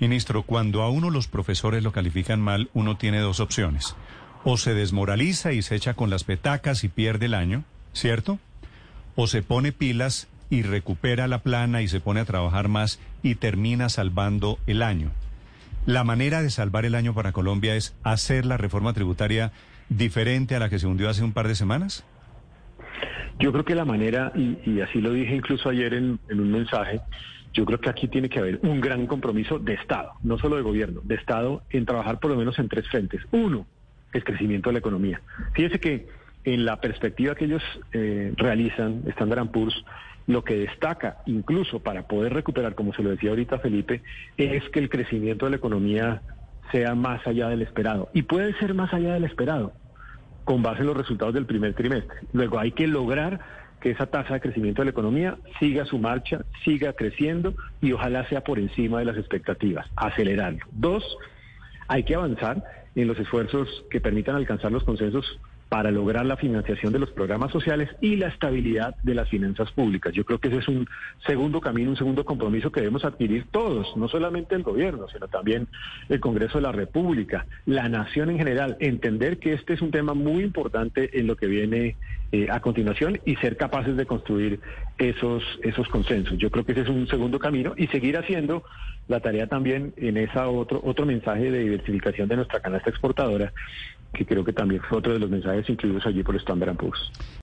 Ministro, cuando a uno los profesores lo califican mal, uno tiene dos opciones. O se desmoraliza y se echa con las petacas y pierde el año, ¿cierto? O se pone pilas y recupera la plana y se pone a trabajar más y termina salvando el año. La manera de salvar el año para Colombia es hacer la reforma tributaria diferente a la que se hundió hace un par de semanas. Yo creo que la manera, y, así lo dije incluso ayer en, en un mensaje, yo creo que aquí tiene que haber un gran compromiso de Estado, no solo de gobierno, de Estado en trabajar por lo menos en tres frentes. Uno, el crecimiento de la economía. Fíjese que en la perspectiva que ellos eh, realizan, Standard Poor's, lo que destaca, incluso para poder recuperar, como se lo decía ahorita Felipe, es que el crecimiento de la economía sea más allá del esperado. Y puede ser más allá del esperado, con base en los resultados del primer trimestre. Luego hay que lograr que esa tasa de crecimiento de la economía siga su marcha, siga creciendo y ojalá sea por encima de las expectativas, acelerarlo. Dos, hay que avanzar en los esfuerzos que permitan alcanzar los consensos para lograr la financiación de los programas sociales y la estabilidad de las finanzas públicas. Yo creo que ese es un segundo camino, un segundo compromiso que debemos adquirir todos, no solamente el gobierno, sino también el Congreso de la República, la nación en general, entender que este es un tema muy importante en lo que viene eh, a continuación y ser capaces de construir esos, esos consensos. Yo creo que ese es un segundo camino y seguir haciendo la tarea también en esa otro, otro mensaje de diversificación de nuestra canasta exportadora que creo que también fue otro de los mensajes incluidos allí por Standard Poor's.